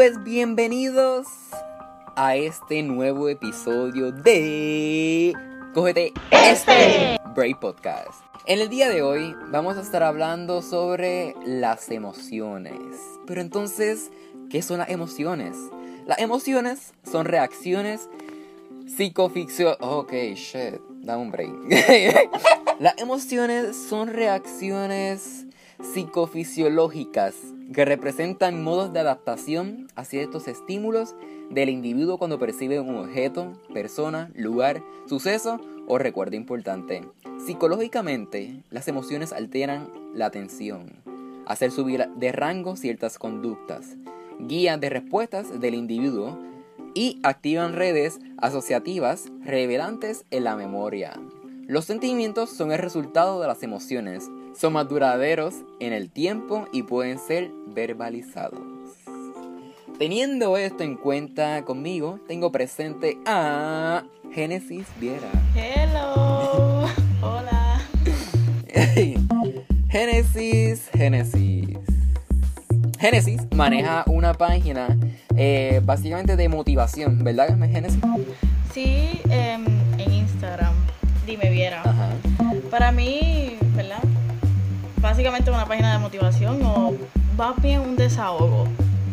Pues bienvenidos a este nuevo episodio de Cógete este Brave Podcast. En el día de hoy vamos a estar hablando sobre las emociones. Pero entonces, ¿qué son las emociones? Las emociones son reacciones psicoficcio... Ok, shit, dame un break. las emociones son reacciones psicofisiológicas que representan modos de adaptación a ciertos estímulos del individuo cuando percibe un objeto, persona, lugar, suceso o recuerdo importante. Psicológicamente, las emociones alteran la atención, hacer subir de rango ciertas conductas, guían de respuestas del individuo y activan redes asociativas revelantes en la memoria. Los sentimientos son el resultado de las emociones son más duraderos en el tiempo y pueden ser verbalizados. Teniendo esto en cuenta conmigo, tengo presente a Génesis Viera. Hello. Hola. Génesis, Génesis. Génesis maneja una página eh, básicamente de motivación, ¿verdad, Génesis? Sí, em, en Instagram. Dime, Viera. Ajá. Para mí. Básicamente una página de motivación o va bien un desahogo.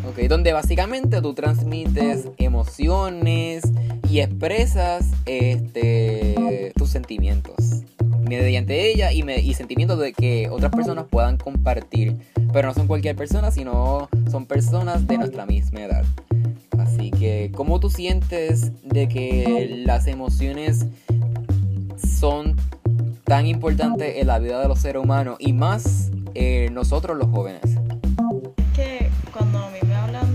Ok, donde básicamente tú transmites emociones y expresas este, tus sentimientos mediante ella y, me, y sentimientos de que otras personas puedan compartir. Pero no son cualquier persona, sino son personas de nuestra misma edad. Así que, ¿cómo tú sientes de que las emociones son tan importante en la vida de los seres humanos y más eh, nosotros los jóvenes? Es que cuando a mí me hablan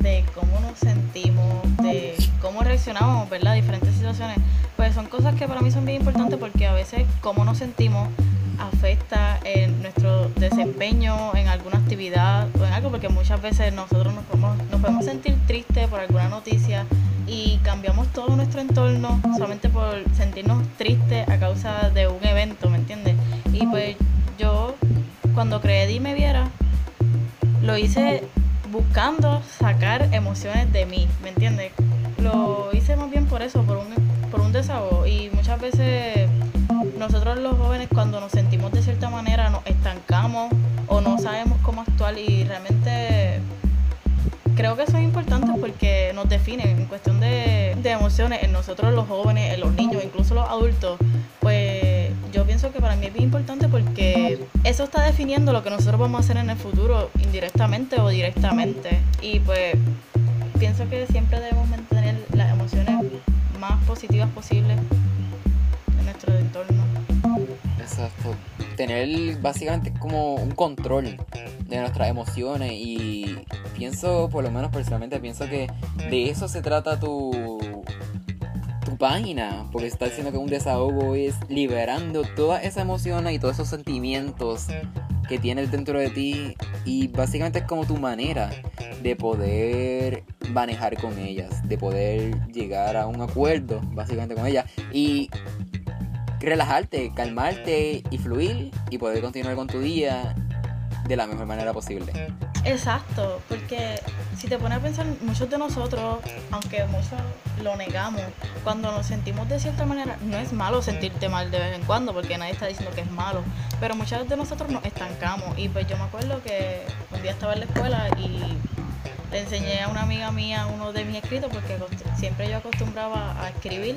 de cómo nos sentimos, de cómo reaccionamos, ¿verdad? Diferentes situaciones, pues son cosas que para mí son bien importantes porque a veces cómo nos sentimos afecta en nuestro desempeño en alguna actividad o en algo, porque muchas veces nosotros nos podemos, nos podemos sentir tristes por alguna noticia y cambiamos todo nuestro entorno solamente por sentirnos tristes a causa de un evento, ¿me entiendes? Y pues yo cuando creé Dime Viera, lo hice buscando sacar emociones de mí, ¿me entiendes? Lo hice más bien por eso, por un, por un desahogo y muchas veces nosotros los jóvenes cuando nos sentimos de cierta manera nos estancamos o no sabemos cómo actuar y realmente creo que eso es importante porque nos define en cuestión de, de emociones, en nosotros los jóvenes, en los niños, incluso los adultos, pues yo pienso que para mí es bien importante porque eso está definiendo lo que nosotros vamos a hacer en el futuro, indirectamente o directamente. Y pues pienso que siempre debemos mantener las emociones más positivas posibles en nuestro entorno. Exacto. Tener básicamente como un control de nuestras emociones y pienso, por lo menos personalmente, pienso que de eso se trata tu, tu página, porque está diciendo que un desahogo es liberando todas esas emociones y todos esos sentimientos que tienes dentro de ti y básicamente es como tu manera de poder manejar con ellas, de poder llegar a un acuerdo básicamente con ellas. Y relajarte, calmarte y fluir y poder continuar con tu día de la mejor manera posible. Exacto, porque si te pones a pensar, muchos de nosotros, aunque muchos lo negamos, cuando nos sentimos de cierta manera, no es malo sentirte mal de vez en cuando, porque nadie está diciendo que es malo, pero muchos de nosotros nos estancamos. Y pues yo me acuerdo que un día estaba en la escuela y le enseñé a una amiga mía uno de mis escritos, porque siempre yo acostumbraba a escribir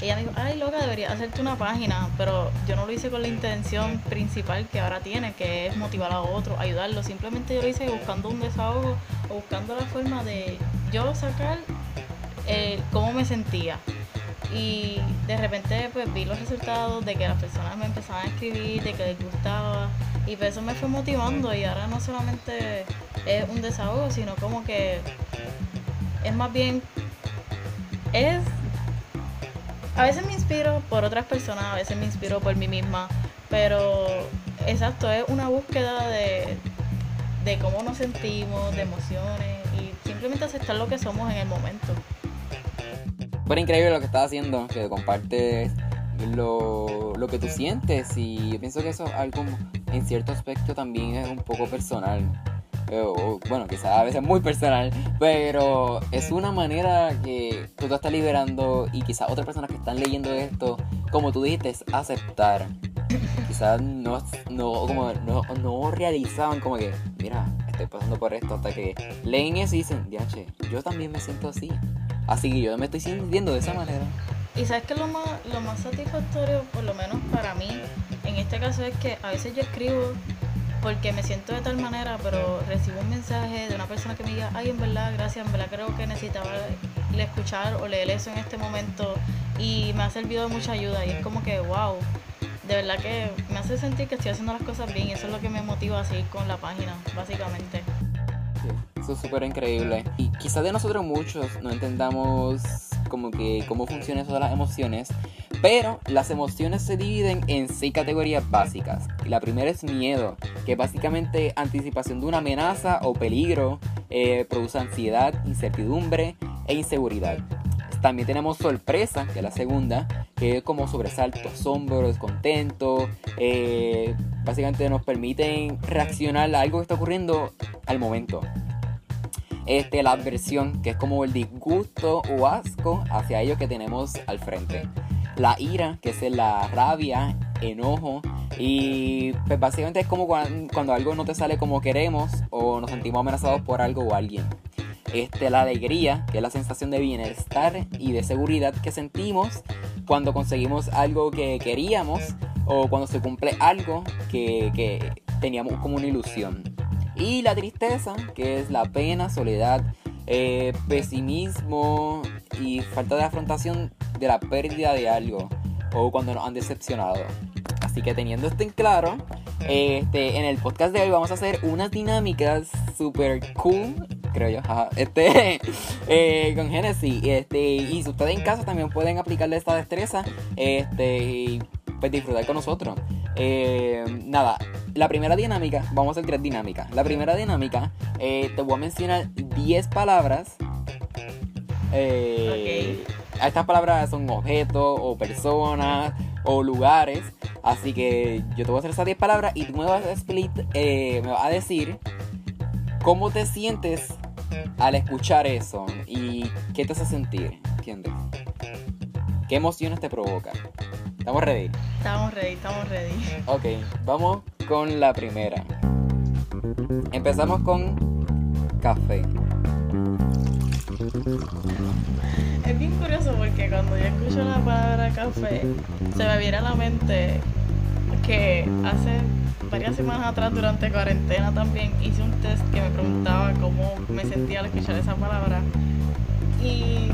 ella dijo, ay loca, debería hacerte una página, pero yo no lo hice con la intención principal que ahora tiene, que es motivar a otros, ayudarlos. Simplemente yo lo hice buscando un desahogo o buscando la forma de yo sacar eh, cómo me sentía. Y de repente pues vi los resultados de que las personas me empezaban a escribir, de que les gustaba. Y pues eso me fue motivando y ahora no solamente es un desahogo, sino como que es más bien, es a veces me inspiro por otras personas, a veces me inspiro por mí misma, pero exacto, es una búsqueda de, cómo nos sentimos, de emociones y simplemente aceptar lo que somos en el momento. Fue increíble lo que estás haciendo, que compartes lo, lo que tú sientes y yo pienso que eso es algo en cierto aspecto también es un poco personal. Bueno, quizás a veces muy personal, pero es una manera que tú te estás liberando y quizás otras personas que están leyendo esto, como tú dijiste, es aceptar. Quizás no, no, como, no, no realizaban como que, mira, estoy pasando por esto, hasta que leen eso y dicen, che, yo también me siento así. Así que yo me estoy sintiendo de esa manera. Y sabes que lo más, lo más satisfactorio, por lo menos para mí, en este caso es que a veces yo escribo porque me siento de tal manera, pero recibo un mensaje de una persona que me diga, ay, en verdad, gracias, en verdad creo que necesitaba escuchar o leer eso en este momento y me ha servido de mucha ayuda y es como que, wow, de verdad que me hace sentir que estoy haciendo las cosas bien y eso es lo que me motiva a seguir con la página, básicamente. eso es súper increíble. Y quizás de nosotros muchos no entendamos como que cómo funciona eso de las emociones, pero las emociones se dividen en seis categorías básicas. La primera es miedo, que es básicamente anticipación de una amenaza o peligro, eh, produce ansiedad, incertidumbre e inseguridad. También tenemos sorpresa, que es la segunda, que es como sobresalto, asombro, descontento. Eh, básicamente nos permiten reaccionar a algo que está ocurriendo al momento. Este, la adversión, que es como el disgusto o asco hacia ello que tenemos al frente la ira, que es la rabia, enojo. Y pues básicamente es como cuando, algo no te sale como queremos o nos sentimos amenazados por algo o alguien. Este, la alegría, que es la sensación de bienestar y de seguridad que sentimos cuando conseguimos algo que queríamos o cuando se cumple algo que, que teníamos como una ilusión. Y la tristeza, que es la pena, soledad, eh, pesimismo y falta de afrontación de la pérdida de algo o cuando nos han decepcionado. Así que teniendo esto en claro, este, en el podcast de hoy vamos a hacer unas dinámicas super cool, creo yo, este, eh, con Genesis. Este, y si ustedes en casa también pueden aplicarle esta destreza este, pues disfrutar con nosotros. Eh, nada, la primera dinámica, vamos a hacer tres dinámicas. La primera dinámica, eh, te voy a mencionar 10 palabras. Eh, Estas palabras son objetos o personas o lugares. Así que yo te voy a hacer esas 10 palabras y tú me vas a, split, eh, me vas a decir cómo te sientes al escuchar eso y qué te hace sentir. ¿Entiendes? ¿Qué emociones te provoca? ¿Estamos ready? Estamos ready, estamos ready. Ok, vamos con la primera. Empezamos con café. Es bien curioso cuando yo escucho la palabra café, se me viene a la mente que hace varias semanas atrás, durante cuarentena también, hice un test que me preguntaba cómo me sentía al escuchar esa palabra. Y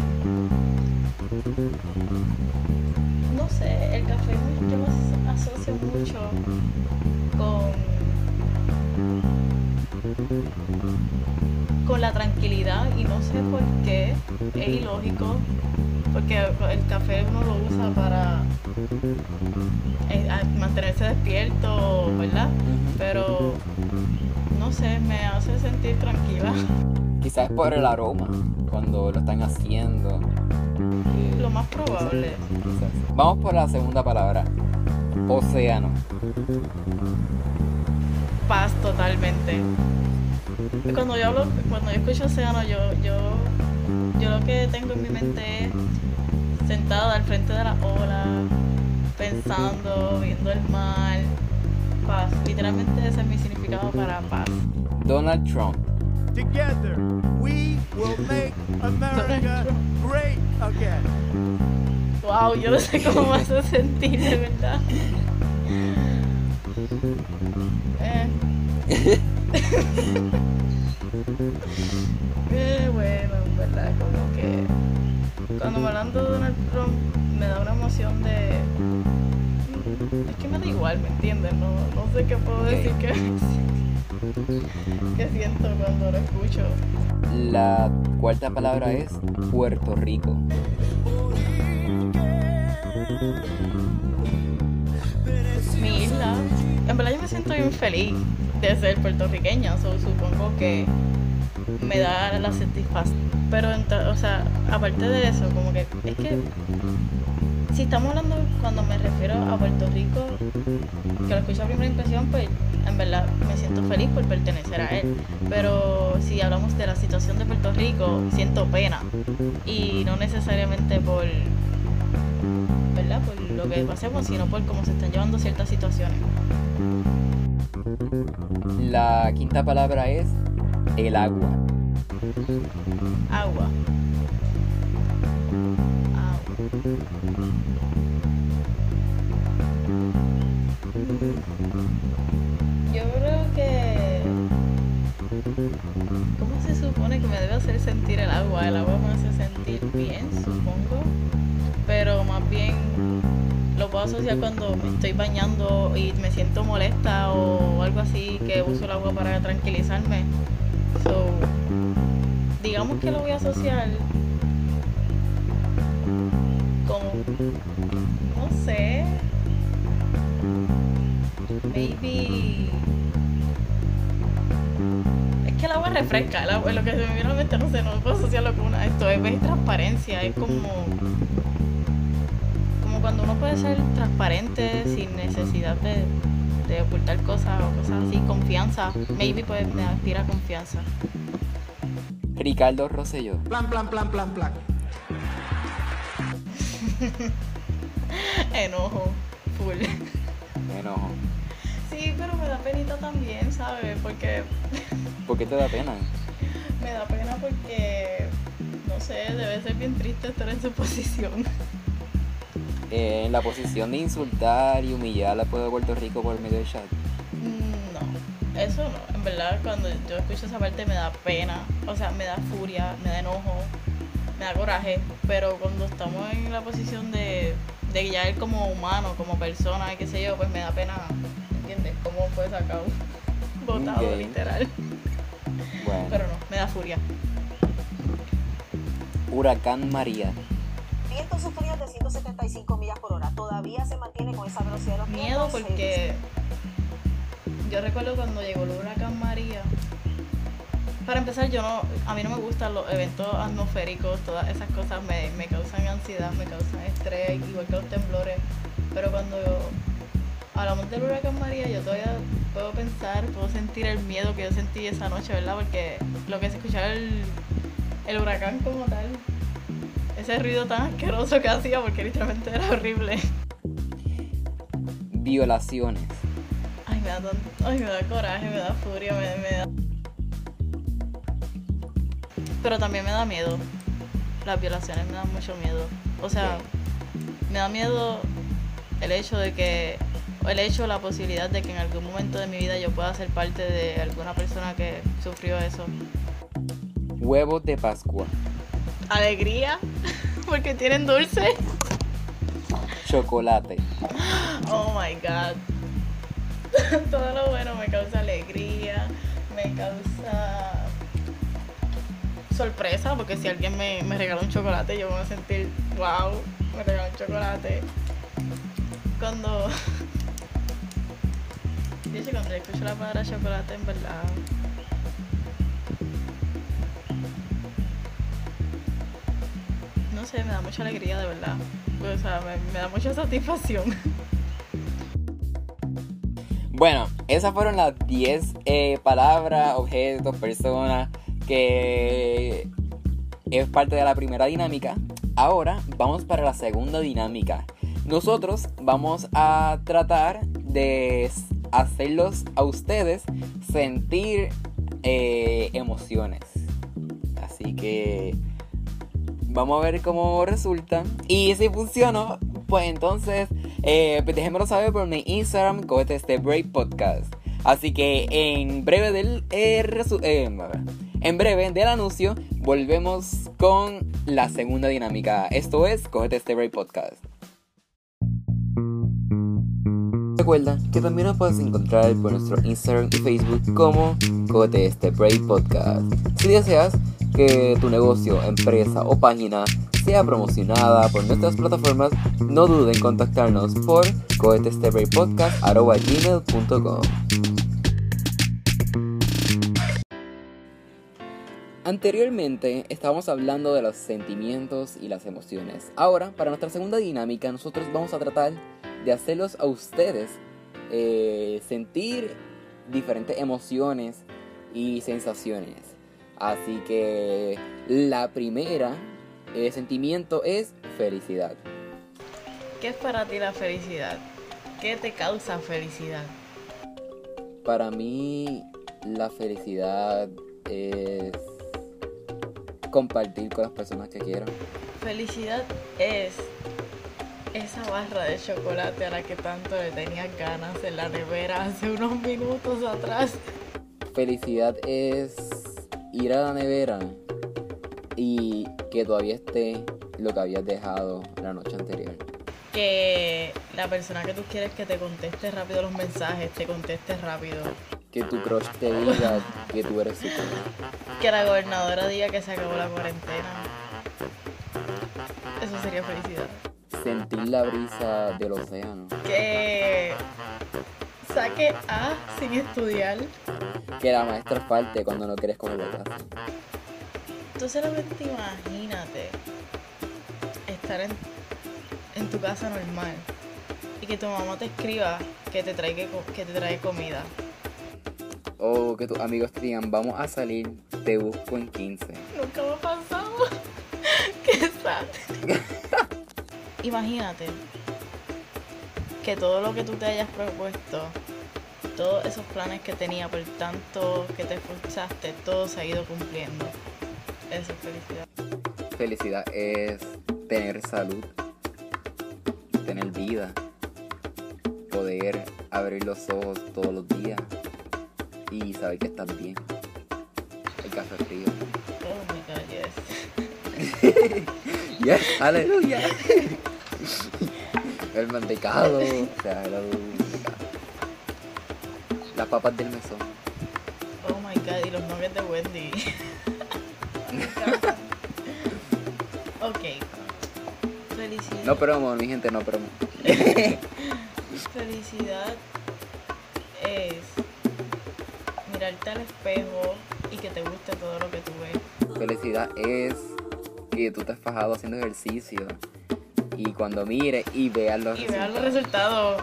no sé, el café yo asocio mucho con, con la tranquilidad y no sé por qué, es ilógico, porque el café uno lo usa para eh, mantenerse despierto, ¿verdad? Pero no sé, me hace sentir tranquila. Quizás por el aroma, cuando lo están haciendo. Lo más probable. Vamos por la segunda palabra. Océano. Paz totalmente. Cuando yo hablo, cuando yo escucho océano, yo, yo, yo lo que tengo en mi mente es sentada al frente de la ola, pensando, viendo el mar. Paz. Literalmente ese es mi significado para paz. Donald Trump. Together, we will make America great again. Wow, yo no sé cómo me hace sentir, de verdad. Eh. Qué bueno, en verdad, como que cuando me hablan de Donald Trump me da una emoción de... Es que me da igual, ¿me entiendes? No, no sé qué puedo decir que, que siento cuando lo escucho. La cuarta palabra es Puerto Rico. Mi isla. En verdad yo me siento bien feliz de ser puertorriqueña, so, supongo que me da la satisfacción. Pero, o sea, aparte de eso, como que es que si estamos hablando cuando me refiero a Puerto Rico, que lo escucho a primera impresión, pues en verdad me siento feliz por pertenecer a él. Pero si hablamos de la situación de Puerto Rico, siento pena. Y no necesariamente por, ¿verdad? por lo que pasemos, sino por cómo se están llevando ciertas situaciones. La quinta palabra es el agua. Agua. Agua. Yo creo que... ¿Cómo se supone que me debe hacer sentir el agua? El agua me hace sentir bien, supongo. Pero más bien lo puedo asociar cuando me estoy bañando y me siento molesta o algo así, que uso el agua para tranquilizarme. So, digamos que lo voy a asociar como, no sé, maybe... Es que el agua refresca, el agua, lo que se me viene a la mente, no sé, no puedo asociarlo con una, esto es, es transparencia, es como como cuando uno puede ser transparente sin necesidad de, de ocultar cosas o cosas así, confianza, maybe pues me inspira confianza. Ricardo Rosselló. Plan, plan, plan, plan, plan. Enojo, full. Enojo. Sí, pero me da penita también, ¿sabes? Porque ¿Por qué te da pena? me da pena porque, no sé, debe ser bien triste estar en su posición. Eh, en la posición de insultar y humillar al pueblo de Puerto Rico por medio del chat. Eso no. En verdad, cuando yo escucho esa parte me da pena, o sea, me da furia, me da enojo, me da coraje. Pero cuando estamos en la posición de, de ya él como humano, como persona, qué sé yo, pues me da pena, ¿entiendes? Cómo fue sacado, botado, literal. Bueno, Pero no, me da furia. Huracán María. Vientos sufridos de 175 millas por hora. Todavía se mantiene con esa velocidad de los Miedo vientos. porque yo recuerdo cuando llegó el huracán María. Para empezar, yo no, a mí no me gustan los eventos atmosféricos, todas esas cosas me, causan ansiedad, me causan estrés, igual que los temblores. Pero cuando hablamos del huracán María, yo todavía puedo pensar, puedo sentir el miedo que yo sentí esa noche, ¿verdad? Porque lo que se escuchaba el, el huracán como tal, ese ruido tan asqueroso que hacía, porque literalmente era horrible. Violaciones. Me da, tan- ay, me da coraje, me da furia, me, me da... Pero también me da miedo. Las violaciones me dan mucho miedo. O sea, me da miedo el hecho de que... El hecho, la posibilidad de que en algún momento de mi vida yo pueda ser parte de alguna persona que sufrió eso. Huevos de Pascua. Alegría, porque tienen dulce. Chocolate. Oh my god. Todo lo bueno me causa alegría, me causa sorpresa, porque si alguien me, regala un chocolate, yo me voy a sentir, wow, me regaló un chocolate. Cuando. Dice, cuando escucho la palabra chocolate, en verdad. No sé, me da mucha alegría, de verdad. O sea, me da mucha satisfacción. Bueno, esas fueron las 10 eh, palabras, objetos, personas que es parte de la primera dinámica. Ahora vamos para la segunda dinámica. Nosotros vamos a tratar de hacerlos a ustedes sentir eh, emociones. Así que vamos a ver cómo resulta. Y si funciona, pues entonces eh, pues déjenmelo saber por mi Instagram, cohete este Break Podcast. Así que en breve del eh, eh, en breve del anuncio volvemos con la segunda dinámica. Esto es Cogete este Break Podcast. Recuerda que también nos puedes encontrar por nuestro Instagram y Facebook como Cogete este Break Podcast. Si deseas que tu negocio, empresa o página sea promocionada por nuestras plataformas, no duden en contactarnos por cohetestebraypodcast.gmail.com Anteriormente estábamos hablando de los sentimientos y las emociones. Ahora, para nuestra segunda dinámica, nosotros vamos a tratar de hacerlos a ustedes eh, sentir diferentes emociones y sensaciones. Así que la primera eh, sentimiento es felicidad. ¿Qué es para ti la felicidad? ¿Qué te causa felicidad? Para mí la felicidad es compartir con las personas que quiero. Felicidad es esa barra de chocolate a la que tanto le tenías ganas en la nevera hace unos minutos atrás. Felicidad es ir a la nevera y que todavía esté lo que habías dejado la noche anterior. Que la persona que tú quieres que te conteste rápido los mensajes, te conteste rápido. Que tu crush te diga que tú eres su. Que la gobernadora diga que se acabó la cuarentena. Eso sería felicidad. Sentir la brisa del océano. Que saque A sin estudiar. Que la maestra falte cuando no quieres coger la clase. Tú solamente imagínate estar en, en tu casa normal y que tu mamá te escriba que te trae, que te trae comida. O que tus amigos te digan, vamos a salir, te busco en 15. Nunca me ha pasado. Qué sad. Imagínate que todo lo que tú te hayas propuesto, todos esos planes que tenía por tanto que te esforzaste, todo se ha ido cumpliendo. Eso es felicidad. Felicidad es tener salud, tener vida, poder abrir los ojos todos los días y saber que estás bien. El café frío. Oh my god, yes. Yes, aleluya. El mantecado, o sea, el. Las papas del mesón. Oh my god, y los nuggets de Wendy. No promo, mi gente, no promo. Felicidad es mirarte al espejo y que te guste todo lo que tú ves. Felicidad es que tú te has fajado haciendo ejercicio y cuando mires y veas los Y vean los resultados resultados.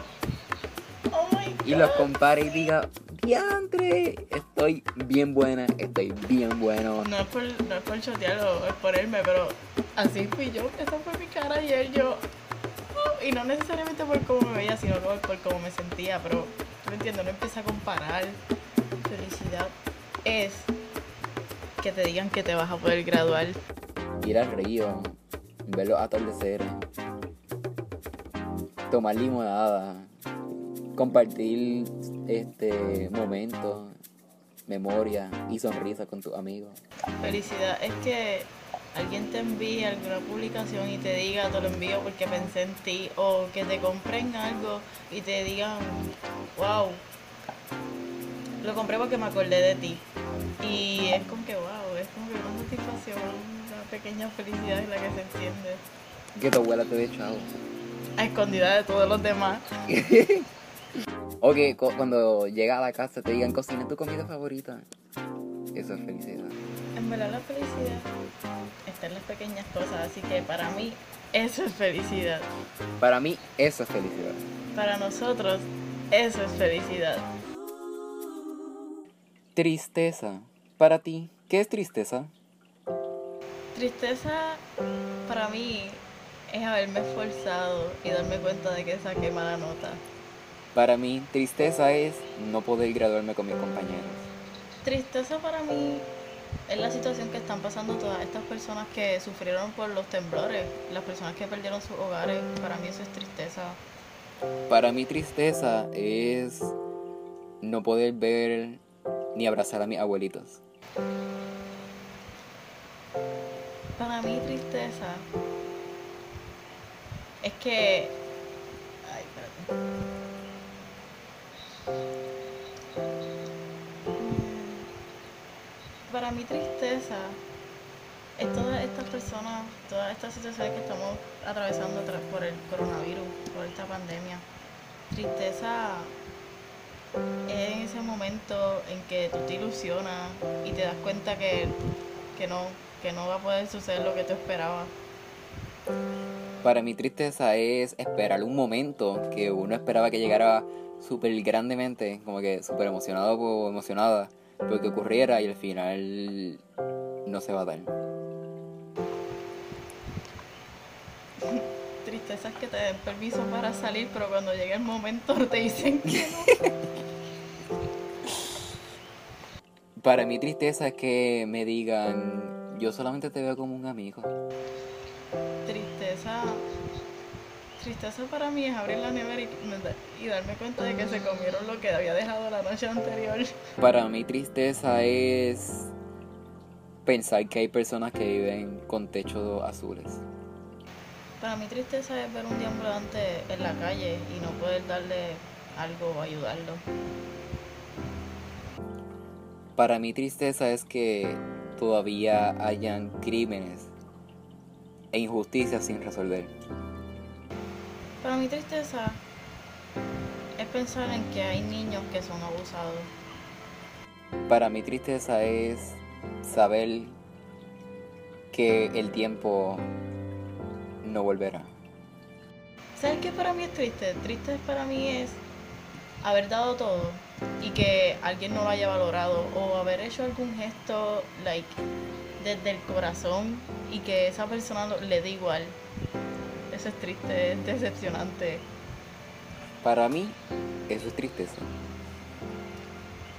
Oh my god. y los compares y diga, diantre, estoy bien buena, estoy bien bueno. No es por, no es por chotearlo, es por irme, pero así fui yo. Esa fue mi cara ayer. Yo. oh, y no necesariamente por cómo me veía, sino por, cómo me sentía. Pero, tú me entiendes, no empieza a comparar. Felicidad es que te digan que te vas a poder graduar. Ir al río, ver los atardeceres, tomar limonada, compartir este momentos, memoria y sonrisa con tus amigos. Felicidad es que alguien te envíe alguna publicación y te diga, te lo envío porque pensé en ti, o que te compren algo y te digan, wow, lo compré porque me acordé de ti. Y es como que, wow, es como que una satisfacción, una pequeña felicidad en la que se entiende, Que tu abuela te dé chavo. a escondida de todos los demás. O que cu- cuando llegas a la casa te digan, cocina tu comida favorita. Eso es felicidad. En verdad la felicidad está en las pequeñas cosas, así que para mí eso es felicidad. Para mí, eso es felicidad. Para nosotros, eso es felicidad. Tristeza. Para ti, ¿qué es tristeza? Tristeza para mí es haberme esforzado y darme cuenta de que saqué mala nota. Para mí, tristeza es no poder graduarme con mis compañeros. Tristeza para mí es la situación que están pasando todas estas personas que sufrieron por los temblores, las personas que perdieron sus hogares. Para mí eso es tristeza. Para mí, tristeza es no poder ver ni abrazar a mis abuelitos. Para mí tristeza es que... Ay, espérate. Mí tristeza es todas estas personas, todas estas situaciones que estamos atravesando tra- por el coronavirus, por esta pandemia. Tristeza es en ese momento en que tú te ilusionas y te das cuenta que, que no, que no va a poder suceder lo que tú esperabas. Para mí tristeza es esperar un momento que uno esperaba que llegara súper grandemente, como que súper emocionado o emocionada, pero que ocurriera y al final no se va a dar. Tristeza es que te den permiso para salir, pero cuando llegue el momento te dicen que no. Para mí tristeza es que me digan, yo solamente te veo como un amigo. Tristeza para mí es abrir la nevera y, y darme cuenta de que se comieron lo que había dejado la noche anterior. Para mí tristeza es pensar que hay personas que viven con techos azules. Para mí tristeza es ver un deambulante en la calle y no poder darle algo o ayudarlo. Para mí tristeza es que todavía hayan crímenes e injusticias sin resolver. Para mí tristeza es pensar en que hay niños que son abusados. Para mí tristeza es saber que el tiempo no volverá. ¿Sabes qué para mí es triste? Triste para mí es haber dado todo y que alguien no lo haya valorado o haber hecho algún gesto like desde el corazón y que esa persona le dé igual. Eso es triste, es decepcionante. Para mí, eso es tristeza.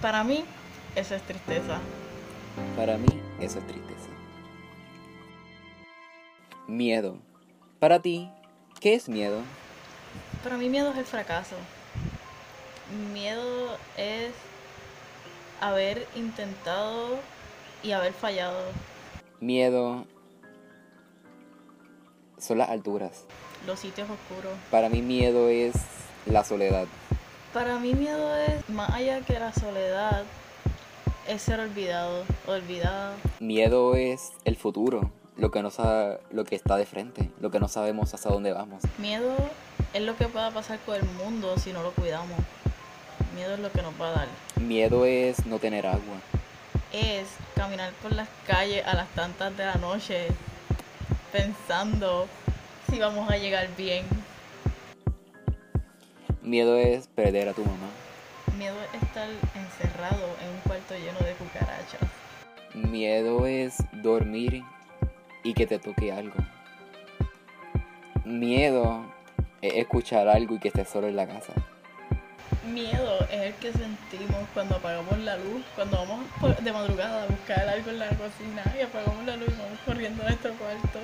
Para mí, eso es tristeza. Para mí, eso es tristeza. Miedo. Para ti, ¿qué es miedo? Para mí miedo es el fracaso. Miedo es haber intentado y haber fallado. Miedo son las alturas. Los sitios oscuros. Para mí miedo es la soledad. Para mí miedo es, más allá que la soledad, es ser olvidado, olvidada. Miedo es el futuro, lo que no sa- lo que está de frente, lo que no sabemos hacia dónde vamos. Miedo es lo que pueda pasar con el mundo si no lo cuidamos. Miedo es lo que nos va a dar. Miedo es no tener agua. Es caminar por las calles a las tantas de la noche pensando si vamos a llegar bien. Miedo es perder a tu mamá. Miedo es estar encerrado en un cuarto lleno de cucarachas. Miedo es dormir y que te toque algo. Miedo es escuchar algo y que estés solo en la casa. Miedo es el que sentimos cuando apagamos la luz, cuando vamos por- de madrugada a buscar algo en la cocina y apagamos la luz y vamos corriendo a nuestro cuarto.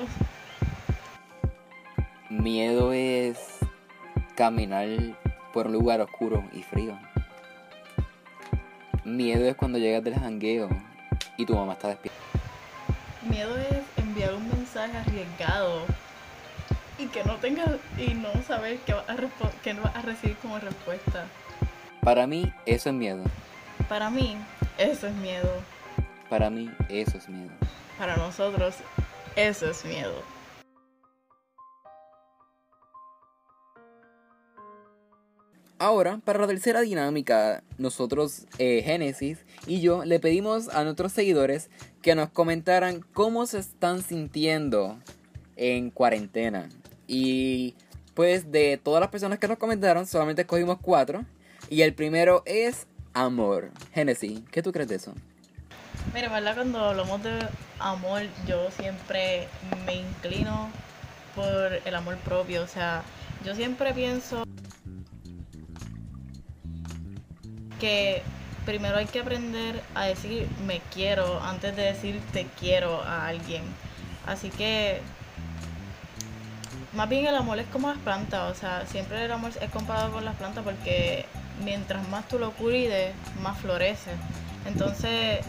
Miedo es caminar por un lugar oscuro y frío. Miedo es cuando llegas del jangueo y tu mamá está despierta. Miedo es enviar un mensaje arriesgado y que no tengas y no saber qué vas a, respo- qué vas a recibir como respuesta. Para mí eso es miedo. Para mí, eso es miedo. Para mí eso es miedo. Para nosotros, eso es miedo. Ahora, para la tercera dinámica, nosotros, eh, Génesis y yo, le pedimos a nuestros seguidores que nos comentaran cómo se están sintiendo en cuarentena. Y pues de todas las personas que nos comentaron, solamente escogimos cuatro. Y el primero es amor. Génesis, ¿qué tú crees de eso? Mira, ¿verdad? Cuando hablamos de amor, yo siempre me inclino por el amor propio. O sea, yo siempre pienso que primero hay que aprender a decir me quiero antes de decir te quiero a alguien. Así que más bien el amor es como las plantas, o sea, siempre el amor es comparado con las plantas porque mientras más tú lo cuides, más florece. Entonces,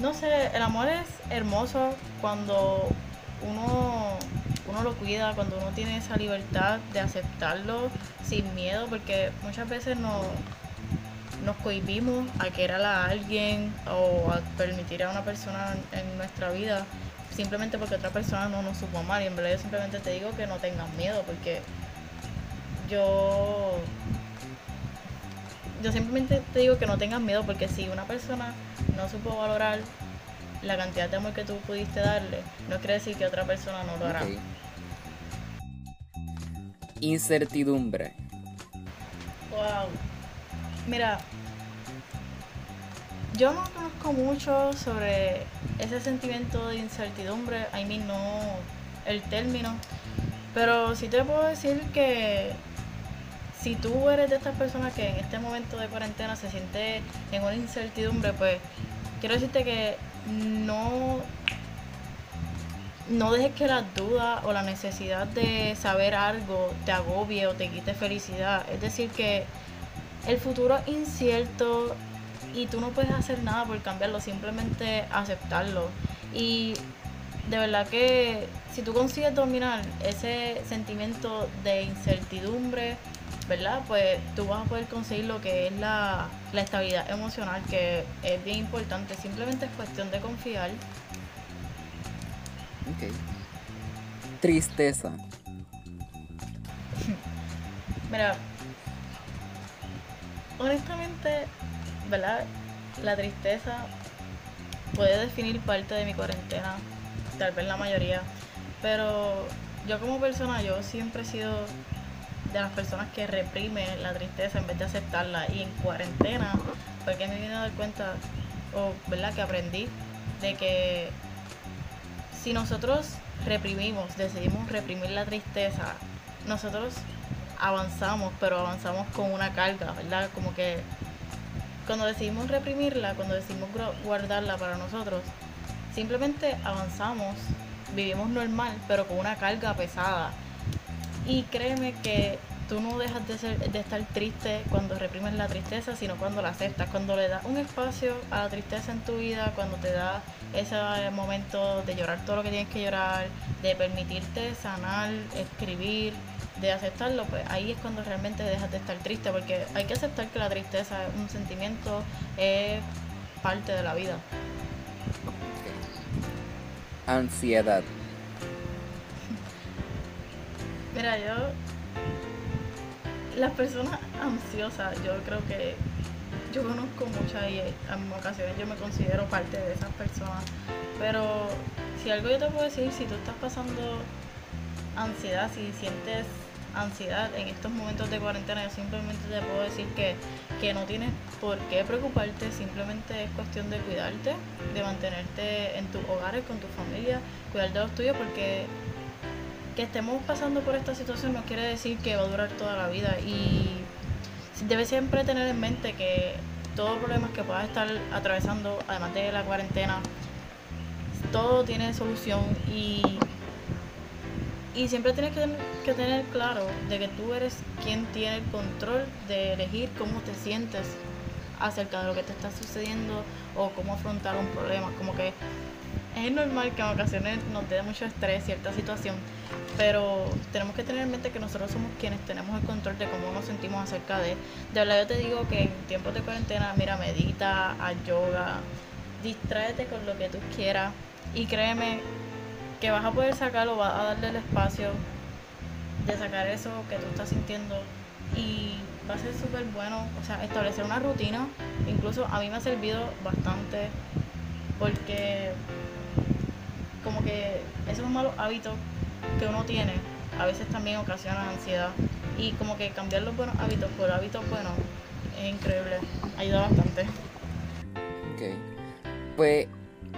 no sé, el amor es hermoso cuando uno, uno lo cuida, cuando uno tiene esa libertad de aceptarlo sin miedo, porque muchas veces no, nos cohibimos a querer a alguien o a permitir a una persona en, nuestra vida simplemente porque otra persona no nos supo amar. Y en verdad yo simplemente te digo que no tengas miedo, porque yo yo simplemente te digo que no tengas miedo porque si una persona no supo valorar la cantidad de amor que tú pudiste darle, no quiere decir que otra persona no lo hará. Ok. incertidumbre. Wow. Mira, yo no conozco mucho sobre ese sentimiento de incertidumbre, I mean, no el término, pero sí te puedo decir que si tú eres de estas personas que en este momento de cuarentena se siente en una incertidumbre, pues quiero decirte que no no dejes que las dudas o la necesidad de saber algo te agobie o te quite felicidad. Es decir, que el futuro es incierto y tú no puedes hacer nada por cambiarlo, simplemente aceptarlo. Y de verdad que si tú consigues dominar ese sentimiento de incertidumbre, ¿verdad? Pues tú vas a poder conseguir lo que es la, la estabilidad emocional, que es bien importante. Simplemente es cuestión de confiar Ok. Tristeza. Mira, honestamente, ¿verdad? La tristeza puede definir parte de mi cuarentena, tal vez la mayoría, pero yo como persona, yo siempre he sido de las personas que reprime la tristeza en vez de aceptarla y en cuarentena, porque me vine a dar cuenta, o ¿verdad? Que aprendí de que si nosotros reprimimos, decidimos reprimir la tristeza, nosotros avanzamos, pero avanzamos con una carga, ¿verdad? Como que cuando decidimos reprimirla, cuando decidimos guardarla para nosotros, simplemente avanzamos, vivimos normal, pero con una carga pesada. Y créeme que tú no dejas de, ser, de estar triste cuando reprimes la tristeza, sino cuando la aceptas, cuando le das un espacio a la tristeza en tu vida, cuando te da ese momento de llorar todo lo que tienes que llorar, de permitirte sanar, escribir, de aceptarlo, pues ahí es cuando realmente dejas de estar triste, porque hay que aceptar que la tristeza es un sentimiento, es parte de la vida. Ansiedad. Mira, yo las personas ansiosas, yo creo que yo conozco muchas y en ocasiones yo me considero parte de esas personas. Pero si algo yo te puedo decir, si tú estás pasando ansiedad, si sientes ansiedad en estos momentos de cuarentena, yo simplemente te puedo decir que, que no tienes por qué preocuparte, simplemente es cuestión de cuidarte, de mantenerte en tus hogares, con tu familia, cuidar de los tuyos, porque que estemos pasando por esta situación no quiere decir que va a durar toda la vida y debes siempre tener en mente que todos los problemas que puedas estar atravesando, además de la cuarentena, todo tiene solución y, y siempre tienes que, que tener claro de que tú eres quien tiene el control de elegir cómo te sientes acerca de lo que te está sucediendo o cómo afrontar un problema. Como que es normal que en ocasiones nos dé mucho estrés cierta situación, pero tenemos que tener en mente que nosotros somos quienes tenemos el control de cómo nos sentimos acerca de. De verdad yo te digo que en tiempos de cuarentena, mira, medita, haz yoga, distráete con lo que tú quieras y créeme que vas a poder sacarlo, vas a darle el espacio de sacar eso que tú estás sintiendo y va a ser súper bueno, o sea, establecer una rutina, incluso a mí me ha servido bastante porque como que esos malos hábitos que uno tiene a veces también ocasionan ansiedad y como que cambiar los buenos hábitos por hábitos buenos es increíble, ayuda bastante. Ok. Pues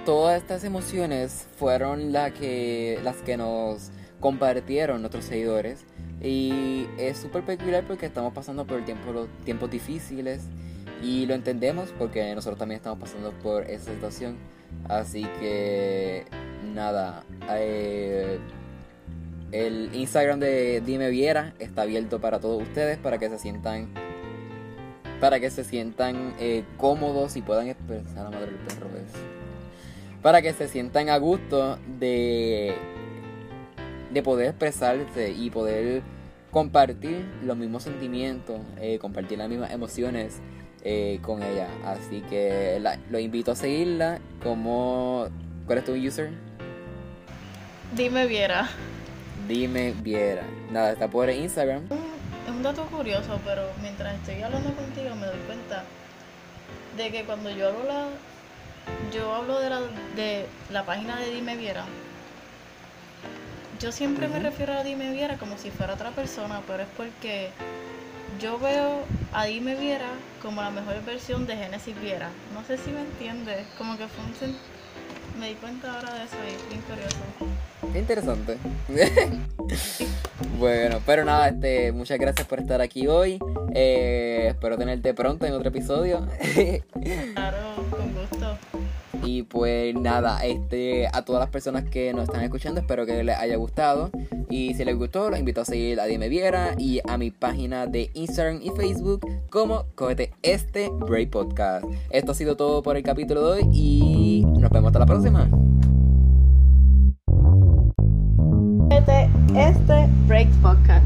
todas estas emociones fueron la que, las que nos compartieron nuestros seguidores y es súper peculiar porque estamos pasando por tiempo, los tiempos difíciles y lo entendemos porque nosotros también estamos pasando por esa situación. Así que nada, eh, el Instagram de Dime Viera está abierto para todos ustedes para que se sientan para que se sientan eh, cómodos y puedan expresar la madre del perro para que se sientan a gusto de de poder expresarse y poder compartir los mismos sentimientos, eh, compartir las mismas emociones con ella. Así que lo invito a seguirla como ¿Cuál es tu user? Dime Viera. Dime Viera. Nada, está por Instagram. Es un dato curioso, pero mientras estoy hablando contigo me doy cuenta de que cuando yo hablo la, yo hablo de la, de la página de Dime Viera, yo siempre me refiero a Dime Viera como si fuera otra persona, pero es porque yo veo a Dime Viera como la mejor versión de Genesis Viera. No sé si me entiendes, como que fue un me di cuenta ahora de eso y es bien curioso. Qué interesante. bueno, pero nada, este, muchas gracias por estar aquí hoy. Eh, espero tenerte pronto en otro episodio. Claro, con gusto. y pues nada, este, a todas las personas que nos están escuchando, espero que les haya gustado. Y si les gustó, los invito a seguir a Dime Viera y a mi página de Instagram y Facebook como Cógete Este Break Podcast. Esto ha sido todo por el capítulo de hoy y nos vemos hasta la próxima. Este Break Podcast.